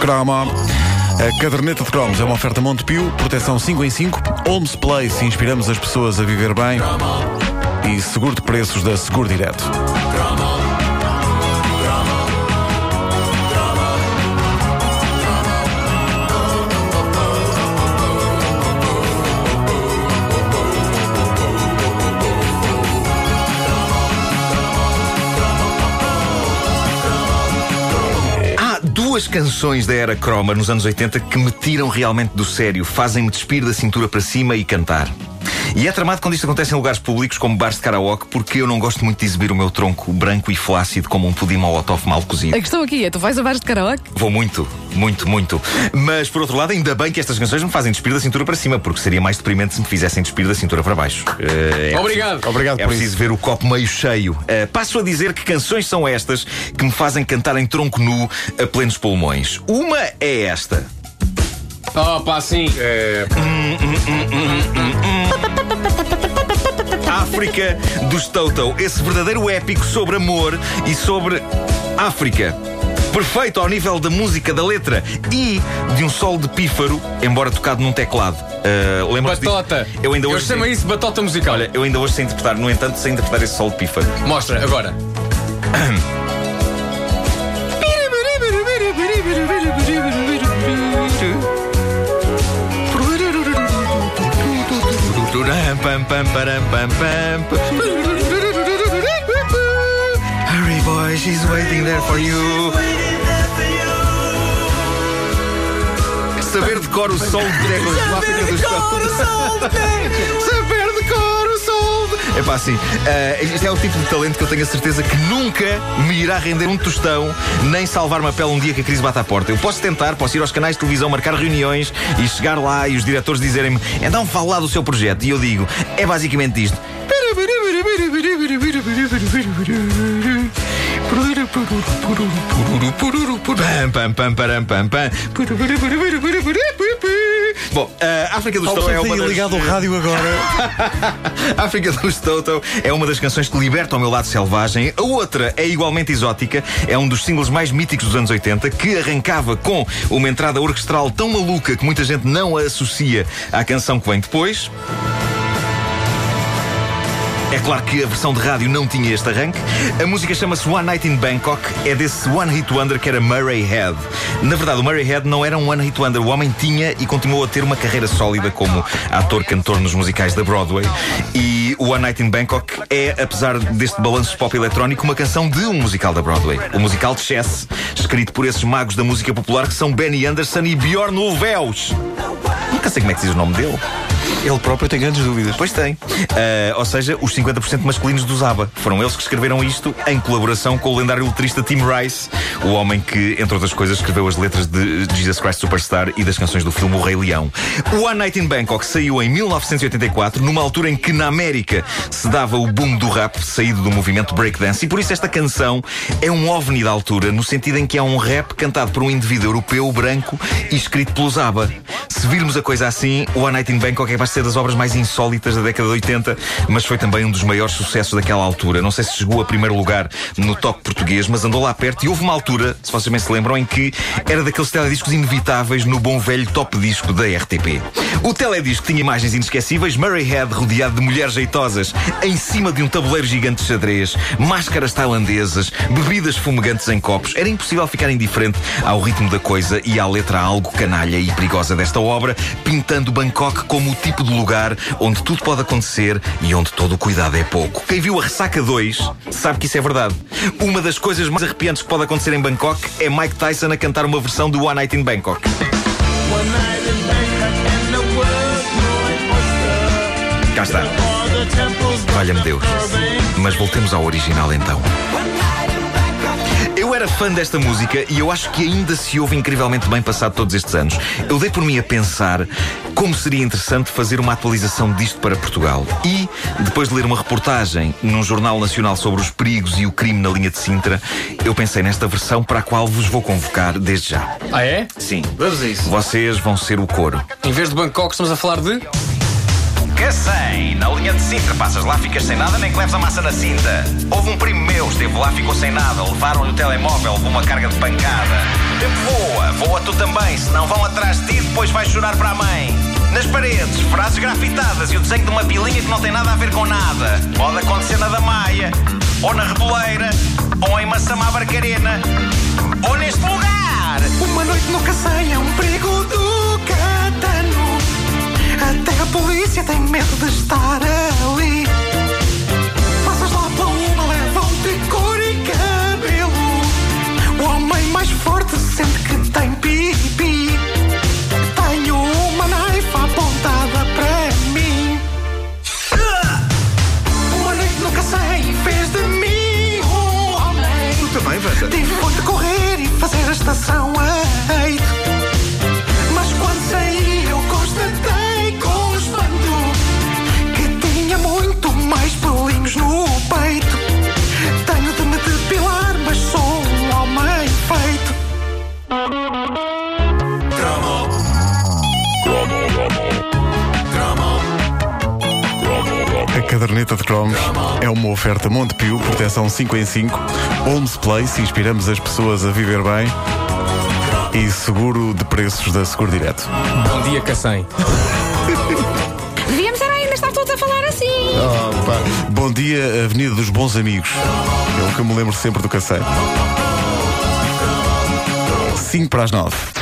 Croma. A caderneta de cromos é uma oferta Montepio, proteção 5 em 5, Homes Place, inspiramos as pessoas a viver bem e seguro de preços da Seguro Direto. Duas canções da era croma nos anos 80 que me tiram realmente do sério, fazem-me despir da cintura para cima e cantar. E é tramado quando isto acontece em lugares públicos, como bares de karaoke, porque eu não gosto muito de exibir o meu tronco branco e flácido como um pudim molotov mal cozido. A questão aqui é: tu vais a bares de karaoke? Vou muito, muito, muito. Mas, por outro lado, ainda bem que estas canções me fazem despir da cintura para cima, porque seria mais deprimente se me fizessem despir da cintura para baixo. Eh, é Obrigado. preciso- Obrigado É por preciso ver o copo meio cheio. Eh, passo a dizer que canções são estas que me fazem cantar em tronco nu a plenos pulmões. Uma é esta. Oh, pá, sim. África dos Toto. Esse verdadeiro épico sobre amor e sobre África. Perfeito ao nível da música, da letra e de um solo de pífaro, embora tocado num teclado. Uh, Batota. Eu ainda Eu hoje chamo sei- isso batota musical. Olha, eu ainda hoje sei interpretar, no entanto, sei interpretar esse solo de pífaro. Mostra, agora. Pam, pam, pam, pam, pam. Hurry boy, she's waiting there for you. Saber de cor o sol de Gregos do África pá, eh, isto é o tipo de talento que eu tenho a certeza que nunca me irá render um tostão, nem salvar-me a pele um dia que a crise bate à porta. Eu posso tentar, posso ir aos canais de televisão, marcar reuniões e chegar lá e os diretores dizerem-me então fala lá do seu projeto. E eu digo, é basicamente isto. Pam, pam, pam, param, pam, pam. Bom, a África dos Toto é uma das... ligado ao rádio agora. África dos Toto é uma das canções que liberta o meu lado selvagem. A outra é igualmente exótica. É um dos singles mais míticos dos anos 80 que arrancava com uma entrada orquestral tão maluca que muita gente não a associa à canção que vem depois. É claro que a versão de rádio não tinha este arranque. A música chama-se One Night in Bangkok. É desse One Hit Wonder que era Murray Head. Na verdade, o Murray Head não era um One Hit Wonder. O homem tinha e continuou a ter uma carreira sólida como ator-cantor nos musicais da Broadway. E o One Night in Bangkok é, apesar deste balanço pop eletrónico, uma canção de um musical da Broadway. O musical de Chess, escrito por esses magos da música popular que são Benny Anderson e Bjorn Ulvaeus. Nunca sei como é que se diz o nome dele. Ele próprio tem grandes dúvidas. Pois tem. Ah, ou seja, os 50% masculinos do Zaba. Foram eles que escreveram isto em colaboração com o lendário letrista Tim Rice, o homem que, entre outras coisas, escreveu as letras de Jesus Christ Superstar e das canções do filme O Rei Leão. O One Night in Bangkok saiu em 1984, numa altura em que na América se dava o boom do rap saído do movimento breakdance, e por isso esta canção é um ovni da altura, no sentido em que é um rap cantado por um indivíduo europeu branco e escrito pelo Zaba. Se virmos a coisa assim, o One Night in Bangkok é capaz de ser das obras mais insólitas da década de 80, mas foi também um dos maiores sucessos daquela altura. Não sei se chegou a primeiro lugar no top português, mas andou lá perto e houve uma altura, se vocês bem se lembram, em que era daqueles telediscos inevitáveis no bom velho top disco da RTP. O teledisco tinha imagens inesquecíveis, Murray Head rodeado de mulheres jeitosas em cima de um tabuleiro gigante de xadrez, máscaras tailandesas, bebidas fumegantes em copos. Era impossível ficar indiferente ao ritmo da coisa e à letra algo canalha e perigosa desta obra, pintando Bangkok como o tipo de lugar onde tudo pode acontecer e onde todo o cuidado é pouco. Quem viu a Ressaca 2 sabe que isso é verdade. Uma das coisas mais arrepiantes que pode acontecer em Bangkok é Mike Tyson a cantar uma versão do One Night in Bangkok. Cá está. Valha-me Deus. Mas voltemos ao original então. Eu era fã desta música e eu acho que ainda se ouve incrivelmente bem passado todos estes anos. Eu dei por mim a pensar como seria interessante fazer uma atualização disto para Portugal. E, depois de ler uma reportagem num jornal nacional sobre os perigos e o crime na linha de Sintra, eu pensei nesta versão para a qual vos vou convocar desde já. Ah, é? Sim. Vamos a isso. Vocês vão ser o coro. Em vez de Bangkok, estamos a falar de. Cacém, na linha de Sintra, passas lá, ficas sem nada, nem que leves a massa na cinta. Houve um primo meu, esteve lá, ficou sem nada, levaram-lhe o telemóvel, levou uma carga de pancada. Tempo voa, voa tu também, se não vão atrás de ti, depois vais chorar para a mãe. Nas paredes, frases grafitadas e o desenho de uma pilinha que não tem nada a ver com nada. Pode acontecer na da Maia, ou na Reboleira, ou em Massamá Barcarena, ou neste lugar. Uma noite no é um perigo do catano. Medo de estar ali. Passas lá pela uma, levam-te cor e cabelo. O homem mais forte sente que tem pipi. Tenho uma naifa apontada para mim. Uma noite no Cacém fez de mim um homem. Tu também? Tive de correr e fazer a estação a. caderneta de cromos é uma oferta Montepio, proteção 5 em 5, Homes Place, inspiramos as pessoas a viver bem e seguro de preços da Seguro Direto. Bom dia, Cacém. Devíamos era ainda estar todos a falar assim. Bom dia, Avenida dos Bons Amigos. É o que eu me lembro sempre do Cacém. 5 para as 9.